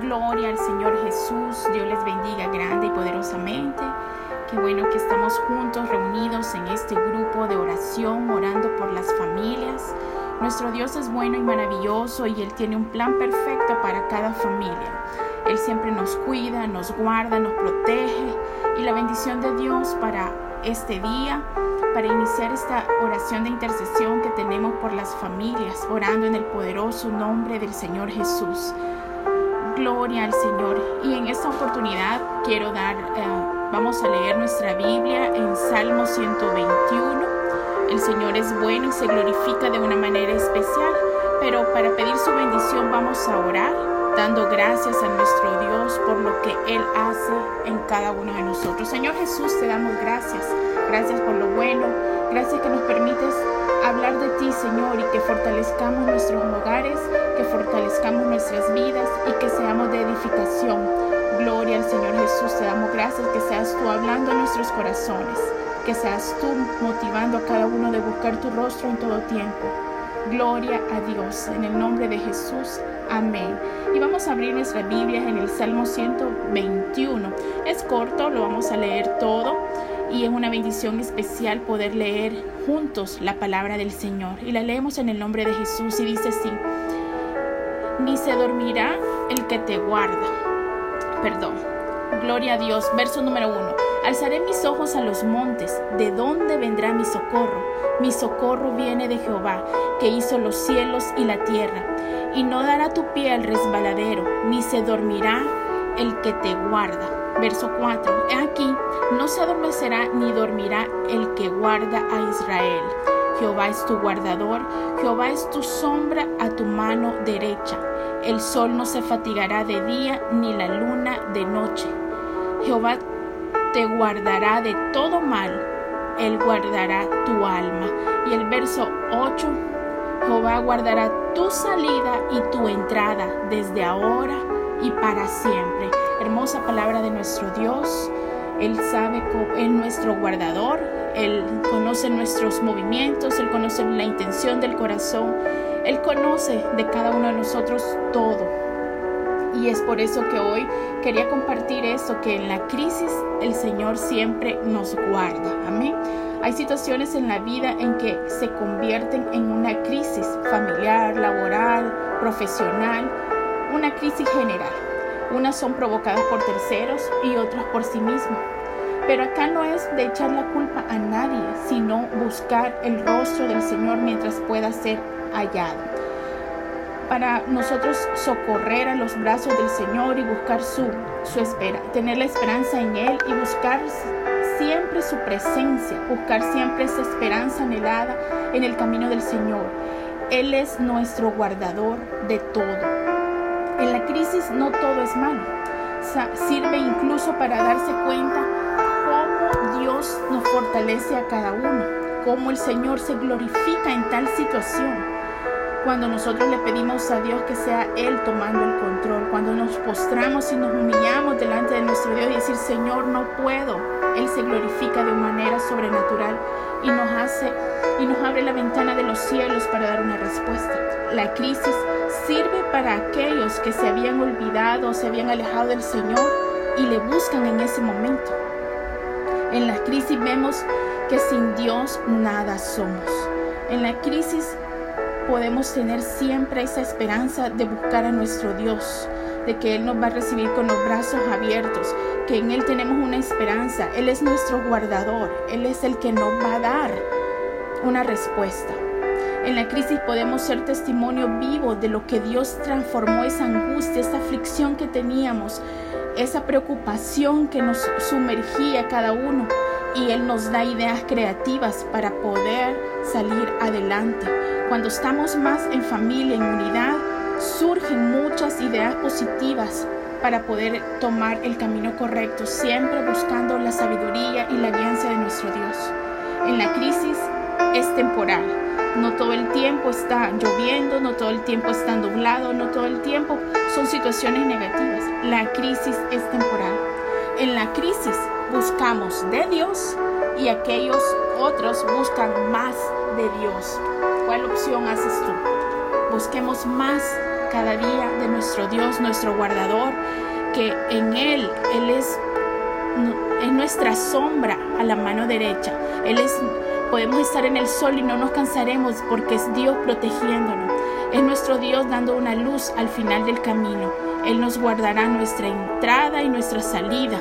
Gloria al Señor Jesús. Dios les bendiga grande y poderosamente. Qué bueno que estamos juntos, reunidos en este grupo de oración, orando por las familias. Nuestro Dios es bueno y maravilloso y Él tiene un plan perfecto para cada familia. Él siempre nos cuida, nos guarda, nos protege y la bendición de Dios para este día, para iniciar esta oración de intercesión que tenemos por las familias, orando en el poderoso nombre del Señor Jesús. Gloria al Señor. Y en esta oportunidad quiero dar, eh, vamos a leer nuestra Biblia en Salmo 121. El Señor es bueno y se glorifica de una manera especial, pero para pedir su bendición vamos a orar, dando gracias a nuestro Dios por lo que Él hace en cada uno de nosotros. Señor Jesús, te damos gracias. Gracias por lo bueno. Gracias que nos permites hablar de ti, Señor, y que fortalezcamos nuestros hogares, que fortalezcamos nuestras vidas y que seamos de edificación. Gloria al Señor Jesús, te damos gracias que seas tú hablando en nuestros corazones, que seas tú motivando a cada uno de buscar tu rostro en todo tiempo. Gloria a Dios, en el nombre de Jesús. Amén. Y vamos a abrir nuestra Biblia en el Salmo 121. Es corto, lo vamos a leer todo y es una bendición especial poder leer juntos la palabra del Señor. Y la leemos en el nombre de Jesús y dice así, ni se dormirá el que te guarda. Perdón. Gloria a Dios. Verso número uno. Alzaré mis ojos a los montes. ¿De dónde vendrá mi socorro? Mi socorro viene de Jehová, que hizo los cielos y la tierra. Y no dará tu pie al resbaladero, ni se dormirá el que te guarda. Verso 4. Aquí no se adormecerá ni dormirá el que guarda a Israel. Jehová es tu guardador, Jehová es tu sombra a tu mano derecha. El sol no se fatigará de día, ni la luna de noche. Jehová te guardará de todo mal, Él guardará tu alma. Y el verso 8, Jehová guardará tu salida y tu entrada desde ahora y para siempre hermosa palabra de nuestro Dios. Él sabe, es nuestro guardador, Él conoce nuestros movimientos, Él conoce la intención del corazón, Él conoce de cada uno de nosotros todo. Y es por eso que hoy quería compartir esto, que en la crisis el Señor siempre nos guarda. Amén. Hay situaciones en la vida en que se convierten en una crisis familiar, laboral, profesional, una crisis general. Unas son provocadas por terceros y otras por sí mismos. Pero acá no es de echar la culpa a nadie, sino buscar el rostro del Señor mientras pueda ser hallado. Para nosotros socorrer a los brazos del Señor y buscar su, su espera, tener la esperanza en Él y buscar siempre su presencia, buscar siempre esa esperanza anhelada en el camino del Señor. Él es nuestro guardador de todo. En la crisis no todo es malo. Sirve incluso para darse cuenta cómo Dios nos fortalece a cada uno, cómo el Señor se glorifica en tal situación. Cuando nosotros le pedimos a Dios que sea Él tomando el control, cuando nos postramos y nos humillamos delante de nuestro Dios y decir, Señor, no puedo, Él se glorifica de y nos abre la ventana de los cielos para dar una respuesta. La crisis sirve para aquellos que se habían olvidado, se habían alejado del Señor y le buscan en ese momento. En la crisis vemos que sin Dios nada somos. En la crisis podemos tener siempre esa esperanza de buscar a nuestro Dios, de que Él nos va a recibir con los brazos abiertos, que en Él tenemos una esperanza. Él es nuestro guardador, Él es el que nos va a dar una respuesta. En la crisis podemos ser testimonio vivo de lo que Dios transformó esa angustia, esa aflicción que teníamos, esa preocupación que nos sumergía cada uno y Él nos da ideas creativas para poder salir adelante. Cuando estamos más en familia, en unidad, surgen muchas ideas positivas para poder tomar el camino correcto, siempre buscando la sabiduría y la guianza de nuestro Dios. En la crisis es temporal, no todo el tiempo está lloviendo, no todo el tiempo está nublado, no todo el tiempo son situaciones negativas. La crisis es temporal. En la crisis buscamos de Dios y aquellos otros buscan más de Dios. ¿Cuál opción haces tú? Busquemos más cada día de nuestro Dios, nuestro guardador, que en Él, Él es, es nuestra sombra a la mano derecha. Él es, podemos estar en el sol y no nos cansaremos porque es Dios protegiéndonos. Es nuestro Dios dando una luz al final del camino. Él nos guardará nuestra entrada y nuestra salida.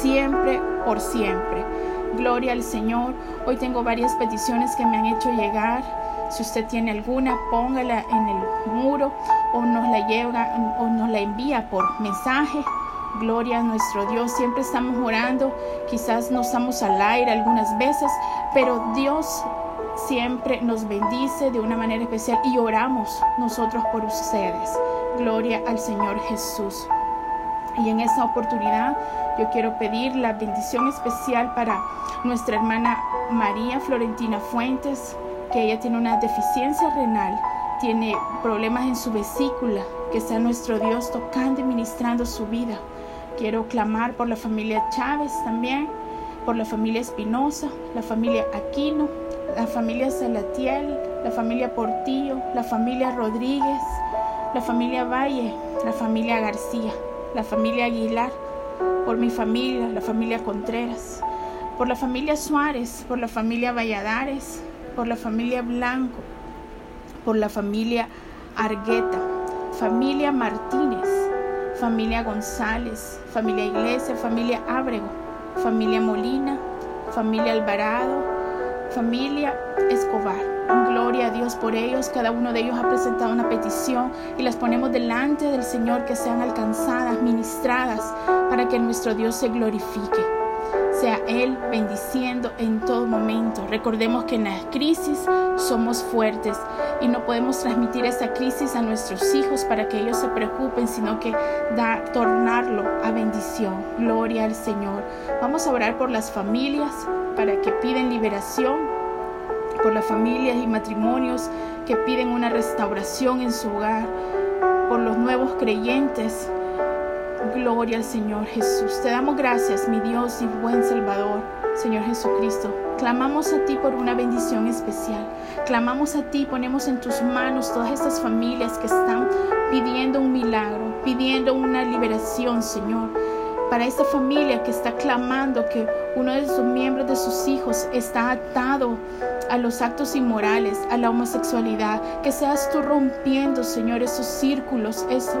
Siempre, por siempre. Gloria al Señor. Hoy tengo varias peticiones que me han hecho llegar. Si usted tiene alguna, póngala en el muro o nos la lleva o nos la envía por mensaje. Gloria a nuestro Dios. Siempre estamos orando. Quizás no estamos al aire algunas veces, pero Dios siempre nos bendice de una manera especial y oramos nosotros por ustedes. Gloria al Señor Jesús. Y en esta oportunidad yo quiero pedir la bendición especial para nuestra hermana María Florentina Fuentes, que ella tiene una deficiencia renal, tiene problemas en su vesícula, que sea nuestro Dios tocando y ministrando su vida. Quiero clamar por la familia Chávez también, por la familia Espinosa, la familia Aquino, la familia Salatiel, la familia Portillo, la familia Rodríguez, la familia Valle, la familia García, la familia Aguilar, por mi familia, la familia Contreras, por la familia Suárez, por la familia Valladares, por la familia Blanco, por la familia Argueta, familia Martínez, familia González, familia Iglesia, familia Ábrego, familia Molina, familia Alvarado, familia Escobar. Gloria a Dios por ellos. Cada uno de ellos ha presentado una petición y las ponemos delante del Señor que sean alcanzadas, ministradas, para que nuestro Dios se glorifique. Sea Él bendiciendo en todo momento. Recordemos que en la crisis somos fuertes y no podemos transmitir esa crisis a nuestros hijos para que ellos se preocupen, sino que da, tornarlo a bendición. Gloria al Señor. Vamos a orar por las familias para que piden liberación, por las familias y matrimonios que piden una restauración en su hogar, por los nuevos creyentes. Gloria al Señor Jesús. Te damos gracias, mi Dios y buen Salvador, Señor Jesucristo. Clamamos a ti por una bendición especial. Clamamos a ti, ponemos en tus manos todas estas familias que están pidiendo un milagro, pidiendo una liberación, Señor para esta familia que está clamando que uno de sus miembros de sus hijos está atado a los actos inmorales, a la homosexualidad, que seas tú rompiendo, Señor, esos círculos, esos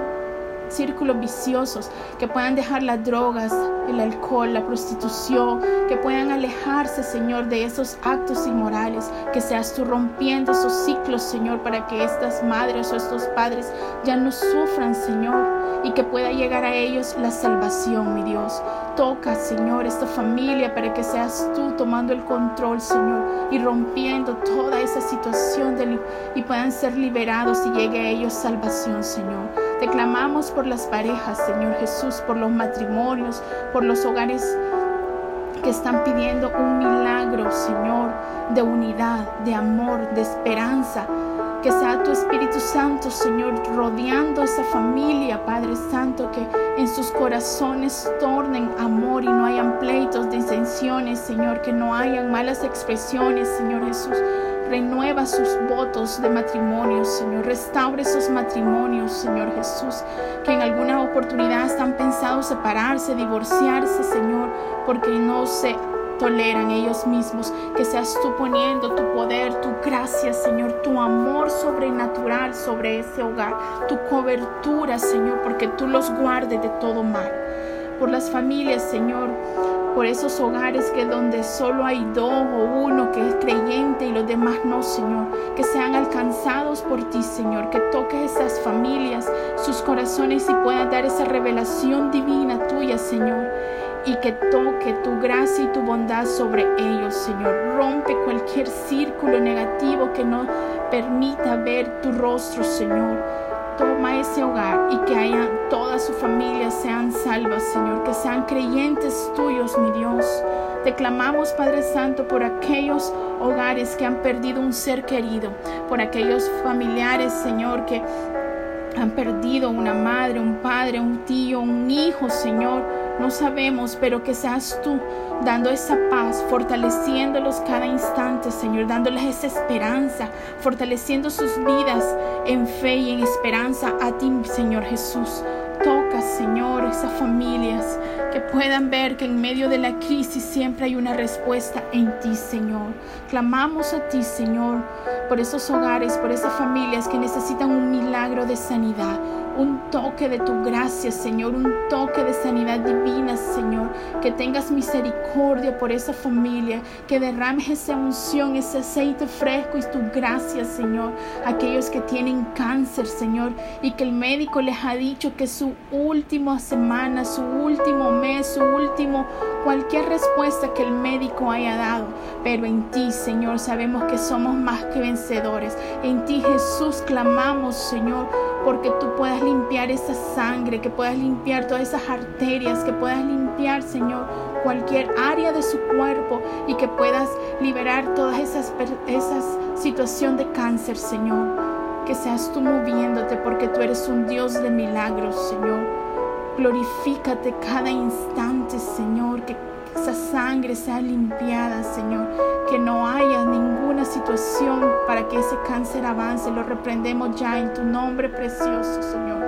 círculos viciosos, que puedan dejar las drogas, el alcohol, la prostitución, que puedan alejarse, Señor, de esos actos inmorales, que seas tú rompiendo esos ciclos, Señor, para que estas madres o estos padres ya no sufran, Señor y que pueda llegar a ellos la salvación, mi Dios. Toca, Señor, esta familia para que seas tú tomando el control, Señor, y rompiendo toda esa situación y puedan ser liberados y llegue a ellos salvación, Señor. Te clamamos por las parejas, Señor Jesús, por los matrimonios, por los hogares que están pidiendo un milagro, Señor, de unidad, de amor, de esperanza, que sea tu Espíritu Santo, Señor, rodeando esa familia, Padre Santo, que en sus corazones tornen amor y no hayan pleitos, disensiones, Señor, que no hayan malas expresiones, Señor Jesús. Renueva sus votos de matrimonio, Señor. Restaure esos matrimonios, Señor Jesús, que en alguna oportunidad están pensados separarse, divorciarse, Señor, porque no se toleran ellos mismos, que seas tú poniendo tu poder, tu gracia, Señor, tu amor sobrenatural sobre ese hogar, tu cobertura, Señor, porque tú los guardes de todo mal. Por las familias, Señor, por esos hogares que donde solo hay dos o uno que es creyente y los demás no, Señor, que sean alcanzados por ti, Señor, que toques esas familias, sus corazones y puedas dar esa revelación divina tuya, Señor y que toque tu gracia y tu bondad sobre ellos, Señor. Rompe cualquier círculo negativo que no permita ver tu rostro, Señor. Toma ese hogar y que haya toda su familia sean salvas, Señor, que sean creyentes tuyos, mi Dios. Te clamamos, Padre Santo, por aquellos hogares que han perdido un ser querido, por aquellos familiares, Señor, que han perdido una madre, un padre, un tío, un hijo, Señor No sabemos, pero que seas tú dando esa paz, fortaleciéndolos cada instante, Señor, dándoles esa esperanza, fortaleciendo sus vidas en fe y en esperanza a ti, Señor Jesús. Toca, Señor, esas familias que puedan ver que en medio de la crisis siempre hay una respuesta en ti, Señor. Clamamos a ti, Señor, por esos hogares, por esas familias que necesitan un milagro de sanidad un toque de tu gracia, Señor, un toque de sanidad divina, Señor. Que tengas misericordia por esa familia, que derrames esa unción, ese aceite fresco y tu gracia, Señor. Aquellos que tienen cáncer, Señor, y que el médico les ha dicho que su última semana, su último mes, su último, cualquier respuesta que el médico haya dado. Pero en ti, Señor, sabemos que somos más que vencedores. En ti, Jesús, clamamos, Señor porque tú puedas limpiar esa sangre, que puedas limpiar todas esas arterias, que puedas limpiar, Señor, cualquier área de su cuerpo y que puedas liberar todas esas, esas situación de cáncer, Señor. Que seas tú moviéndote porque tú eres un Dios de milagros, Señor. Glorifícate cada instante, Señor, que esa sangre sea limpiada, Señor. Que no haya ninguna situación para que ese cáncer avance. Lo reprendemos ya en tu nombre precioso, Señor.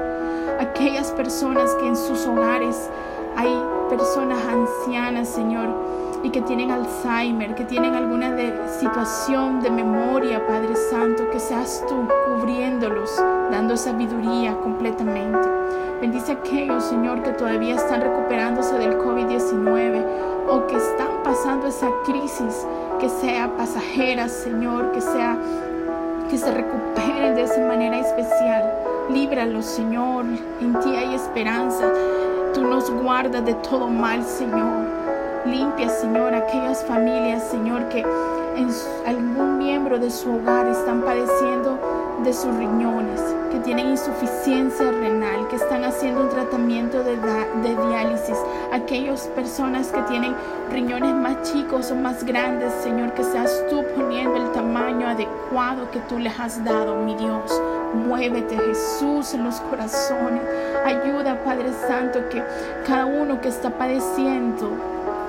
Aquellas personas que en sus hogares hay personas ancianas, Señor, y que tienen Alzheimer, que tienen alguna de, situación de memoria, Padre Santo, que seas tú cubriéndolos, dando sabiduría completamente. Bendice a aquellos, Señor, que todavía están recuperándose del COVID-19 o que están esa crisis, que sea pasajera, Señor, que sea que se recuperen de esa manera especial. Líbralos, Señor. En ti hay esperanza. Tú nos guardas de todo mal, Señor. Limpia, Señor, aquellas familias, Señor, que en algún miembro de su hogar están padeciendo de sus riñones, que tienen insuficiencia renal, que están haciendo un tratamiento de, de, diálisis, aquellas personas que tienen riñones más chicos o más grandes, Señor, que seas tú poniendo el tamaño adecuado que tú les has dado, mi Dios. Muévete, Jesús, en los corazones. Ayuda, Padre Santo, que cada uno que está padeciendo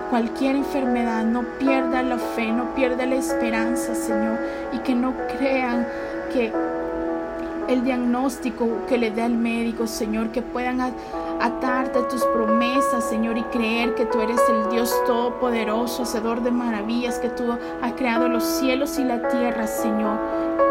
cualquier enfermedad no pierda la fe, no pierda la esperanza, Señor, y que no crean que el diagnóstico que le dé al médico, Señor, que puedan atarte a tus promesas, Señor, y creer que tú eres el Dios todopoderoso, hacedor de maravillas, que tú has creado los cielos y la tierra, Señor,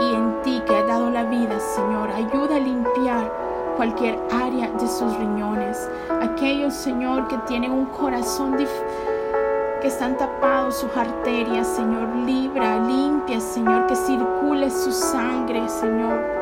y en ti que has dado la vida, Señor. Ayuda a limpiar cualquier área de sus riñones. Aquellos, Señor, que tienen un corazón que están tapados sus arterias, Señor, libra, limpia, Señor, que circule su sangre, Señor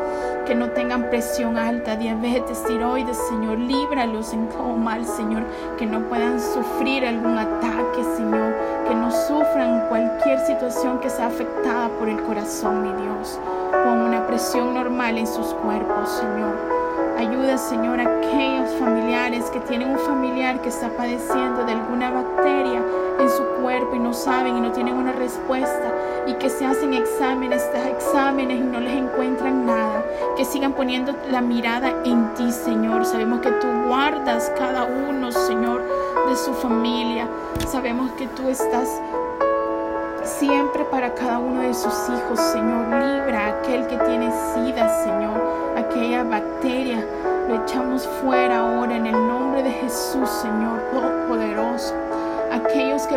que no tengan presión alta, diabetes, tiroides, Señor, líbralos en todo mal, Señor, que no puedan sufrir algún ataque, Señor, que no sufran cualquier situación que sea afectada por el corazón, mi Dios. Pon una presión normal en sus cuerpos, Señor. Ayuda, Señor, a aquellos familiares que tienen un familiar que está padeciendo de alguna bacteria en su cuerpo y no saben y no tienen una respuesta y que se hacen exámenes, exámenes y no les encuentran nada. Que sigan poniendo la mirada en ti, Señor. Sabemos que tú guardas cada uno, Señor, de su familia. Sabemos que tú estás siempre para cada uno de sus hijos, Señor. Libra a aquel que tiene sida, Señor,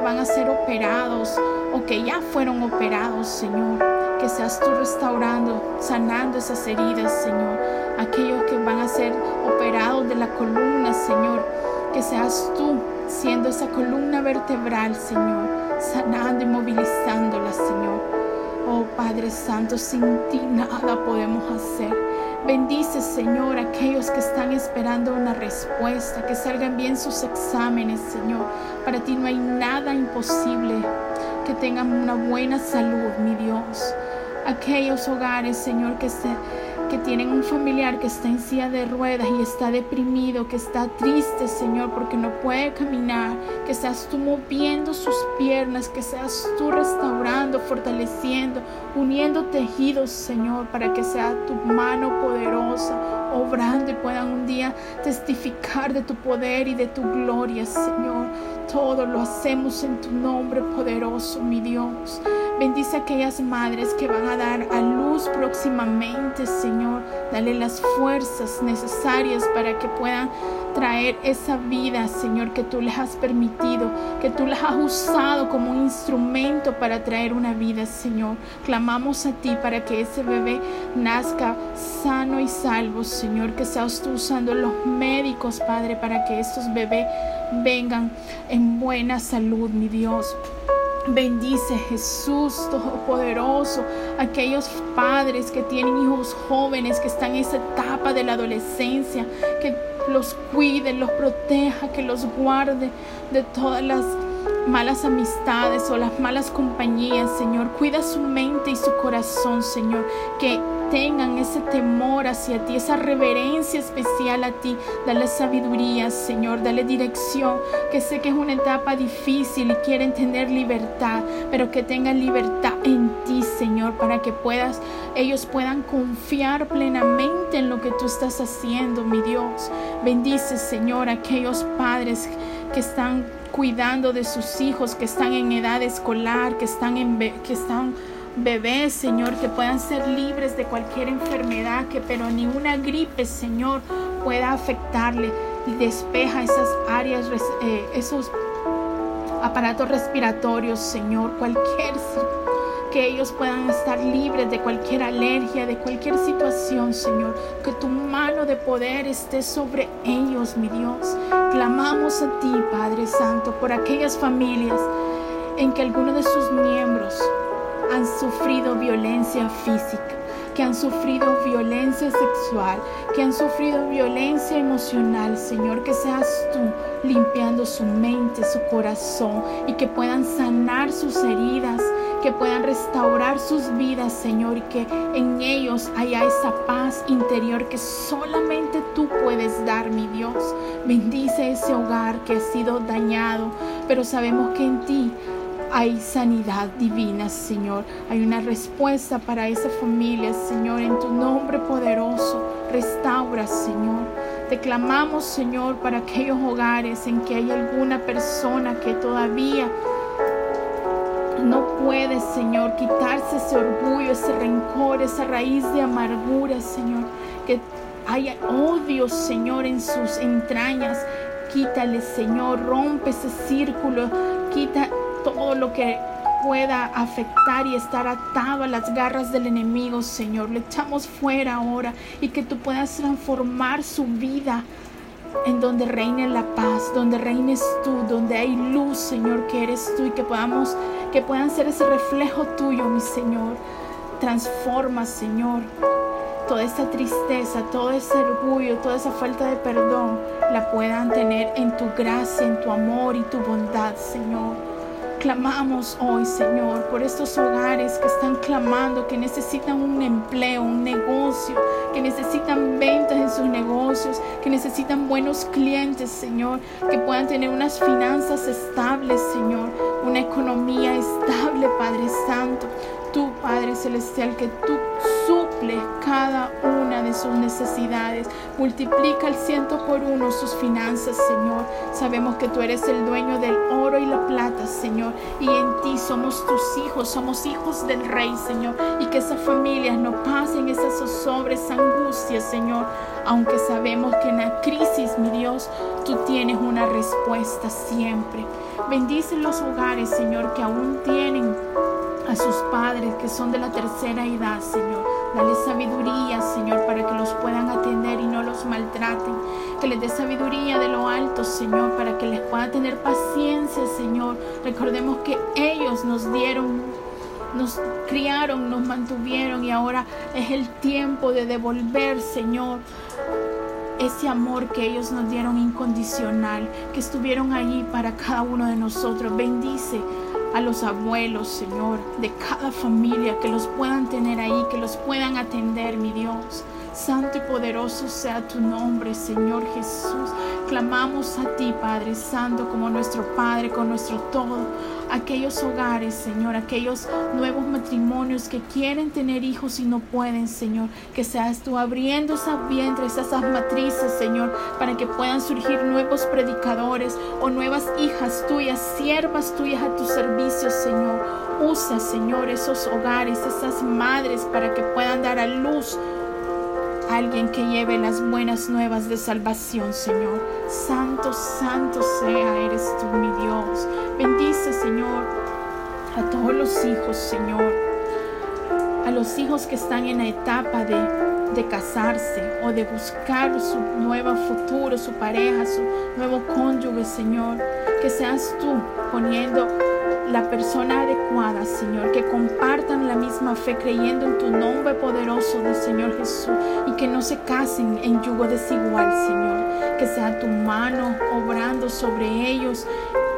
van a ser operados o que ya fueron operados, Señor. Que seas tú restaurando, sanando esas heridas, Señor. Aquellos que van a ser operados de la columna, Señor. Que seas tú siendo esa columna vertebral, Señor sanando y movilizándola, Señor. Oh Padre Santo, sin ti nada podemos hacer. Bendice, Señor, aquellos que están esperando una respuesta, que salgan bien sus exámenes, Señor. Para ti no hay nada imposible. Que tengan una buena salud, mi Dios. Aquellos hogares, Señor, que se que tienen un familiar que está en silla de ruedas y está deprimido, que está triste, Señor, porque no puede caminar, que seas tú moviendo sus piernas, que seas tú restaurando, fortaleciendo, uniendo tejidos, Señor, para que sea tu mano poderosa obrando y puedan un día testificar de tu poder y de tu gloria, Señor. Todo lo hacemos en tu nombre poderoso, mi Dios. Bendice a aquellas madres que van a dar a luz próximamente, Señor. Dale las fuerzas necesarias para que puedan traer esa vida, Señor, que tú les has permitido, que tú les has usado como un instrumento para traer una vida, Señor. Clamamos a ti para que ese bebé nazca sano y salvo, Señor, que seas tú usando los médicos, Padre, para que estos bebés vengan en buena salud, mi Dios. Bendice Jesús Todopoderoso, aquellos padres que tienen hijos jóvenes que están en esa etapa de la adolescencia, que los cuide, los proteja, que los guarde de todas las malas amistades o las malas compañías, Señor. Cuida su mente y su corazón, Señor. Que tengan ese temor hacia ti, esa reverencia especial a ti. Dale sabiduría, Señor, dale dirección, que sé que es una etapa difícil y quieren tener libertad, pero que tengan libertad en ti, Señor, para que puedas, ellos puedan confiar plenamente en lo que tú estás haciendo, mi Dios. Bendice, Señor, a aquellos padres que están cuidando de sus hijos, que están en edad escolar, que están en que están bebés, Señor, que puedan ser libres de cualquier enfermedad, que pero ni una gripe, Señor, pueda afectarle. Y despeja esas áreas, eh, esos aparatos respiratorios, Señor, cualquier que ellos puedan estar libres de cualquier alergia, de cualquier situación, Señor. Que tu mano de poder esté sobre ellos, mi Dios. Clamamos a ti, Padre Santo, por aquellas familias en que alguno de sus miembros han sufrido violencia física, que han sufrido violencia sexual, que han sufrido violencia emocional, Señor, que seas tú limpiando su mente, su corazón y que puedan sanar sus heridas, que puedan restaurar sus vidas, Señor, y que en ellos haya esa paz interior que solamente tú puedes dar, mi Dios. Bendice ese hogar que ha sido dañado, pero sabemos que en ti hay sanidad divina, Señor. Hay una respuesta para esa familia, Señor. En tu nombre poderoso, restaura, Señor. Te clamamos, Señor, para aquellos hogares en que hay alguna persona que todavía no puede, Señor, quitarse ese orgullo, ese rencor, esa raíz de amargura, Señor. Que haya odio, Señor, en sus entrañas. Quítale, Señor, rompe ese círculo, quita todo lo que pueda afectar y estar atado a las garras del enemigo, Señor. Le echamos fuera ahora y que tú puedas transformar su vida en donde reine la paz, donde reines tú, donde hay luz, Señor, que eres tú y que podamos, que puedan ser ese reflejo tuyo, mi Señor. Transforma, Señor, toda esa tristeza, todo ese orgullo, toda esa falta de perdón, la puedan tener en tu gracia, en tu amor y tu bondad, Señor. Clamamos hoy, Señor, por estos hogares que están clamando, que necesitan un empleo, un negocio, que necesitan ventas en sus negocios, que necesitan buenos clientes, Señor, que puedan tener unas finanzas estables, Señor, una economía estable, Padre Santo. Tú, Padre Celestial, que tú suple cada una de sus necesidades. Multiplica el ciento por uno sus finanzas, Señor. Sabemos que tú eres el dueño del oro y la plata, Señor. Y en ti somos tus hijos, somos hijos del Rey, Señor. Y que esas familias no pasen esas zozobres, angustias, Señor. Aunque sabemos que en la crisis, mi Dios, tú tienes una respuesta siempre. Bendice los hogares, Señor, que aún tienen a sus padres que son de la tercera edad, Señor. Dale sabiduría, Señor, para que los puedan atender y no los maltraten. Que les dé sabiduría de lo alto, Señor, para que les pueda tener paciencia, Señor. Recordemos que ellos nos dieron, nos criaron, nos mantuvieron y ahora es el tiempo de devolver, Señor ese amor que ellos nos dieron incondicional, que estuvieron allí para cada uno de nosotros. Bendice a los abuelos, Señor, de cada familia, que los puedan tener ahí, que los puedan atender, mi Dios. Santo y poderoso sea tu nombre, Señor Jesús. Clamamos a ti, Padre Santo, como nuestro Padre, con nuestro todo. Aquellos hogares, Señor, aquellos nuevos matrimonios que quieren tener hijos y no pueden, Señor. Que seas tú abriendo esas vientres, esas matrices, Señor, para que puedan surgir nuevos predicadores o nuevas hijas tuyas, siervas tuyas a tu servicio, Señor. Usa, Señor, esos hogares, esas madres, para que puedan dar a luz alguien que lleve las buenas nuevas de salvación, Señor. Santo, santo sea, eres tú, mi Dios. Bendice, Señor, a todos los hijos, Señor. A los hijos que están en la etapa de, de casarse o de buscar su nuevo futuro, su pareja, su nuevo cónyuge, Señor. Que seas tú poniendo la persona adecuada, Señor, que compartan la misma fe creyendo en tu nombre poderoso del Señor Jesús y que no se casen en yugo desigual, Señor. Que sea tu mano obrando sobre ellos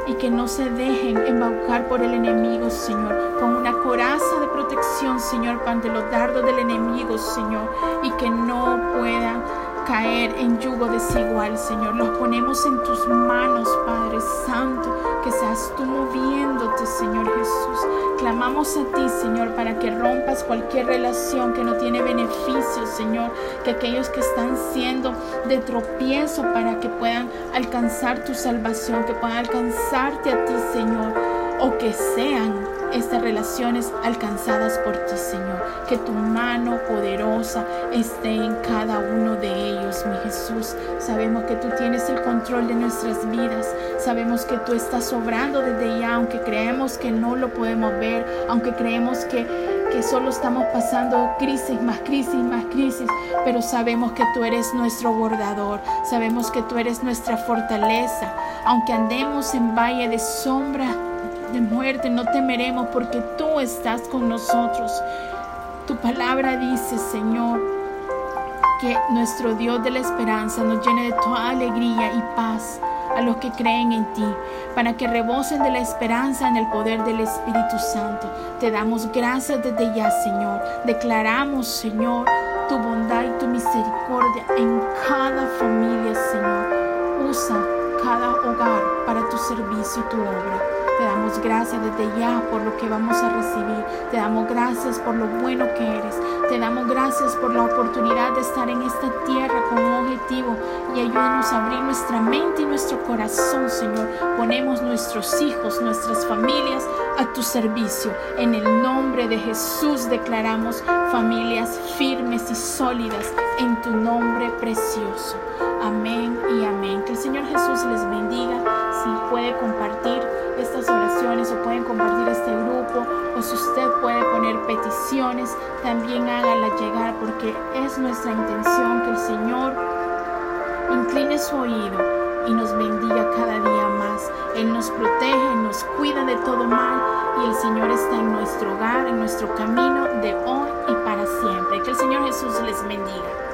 y que no se dejen embaucar por el enemigo, Señor, con una coraza de protección, Señor, ante los dardos del enemigo, Señor, y que no puedan caer en yugo desigual, Señor. Los ponemos en tus manos, Padre Santo, que seas tú moviéndote, Señor Jesús. Clamamos a ti, Señor, para que rompas cualquier relación que no tiene beneficio, Señor. Que aquellos que están siendo de tropiezo para que puedan alcanzar tu salvación, que puedan alcanzarte a ti, Señor, o que sean estas relaciones alcanzadas por ti, Señor. Que tu mano poderosa esté en cada uno de ellos, mi Jesús. Sabemos que tú tienes el control de nuestras vidas. Sabemos que tú estás obrando desde ya, aunque creemos que no lo podemos ver, aunque creemos que, que solo estamos pasando crisis, más crisis, más crisis, pero sabemos que tú eres nuestro bordador. Sabemos que tú eres nuestra fortaleza. Aunque andemos en valle de sombra, de muerte, no temeremos porque tú estás con nosotros. Tu palabra dice, Señor, que nuestro Dios de la esperanza nos llene de toda alegría y paz a los que creen en ti, para que rebosen de la esperanza en el poder del Espíritu Santo. Te damos gracias desde ya, Señor. Declaramos, Señor, tu bondad y tu misericordia en cada familia, Señor. Usa cada hogar para tu servicio y tu obra. Te damos gracias desde ya por lo que vamos a recibir. Te damos gracias por lo bueno que eres. Te damos gracias por la oportunidad de estar en esta tierra con un objetivo y ayúdanos a abrir nuestra mente y nuestro corazón, Señor. Ponemos nuestros hijos, nuestras familias a tu servicio. En el nombre de Jesús declaramos familias firmes y sólidas en tu nombre precioso. Amén y amén. Que el Señor Jesús les bendiga. Puede compartir estas oraciones o pueden compartir este grupo o si usted puede poner peticiones, también hágala llegar porque es nuestra intención que el Señor incline su oído y nos bendiga cada día más. Él nos protege, nos cuida de todo mal y el Señor está en nuestro hogar, en nuestro camino de hoy y para siempre. Que el Señor Jesús les bendiga.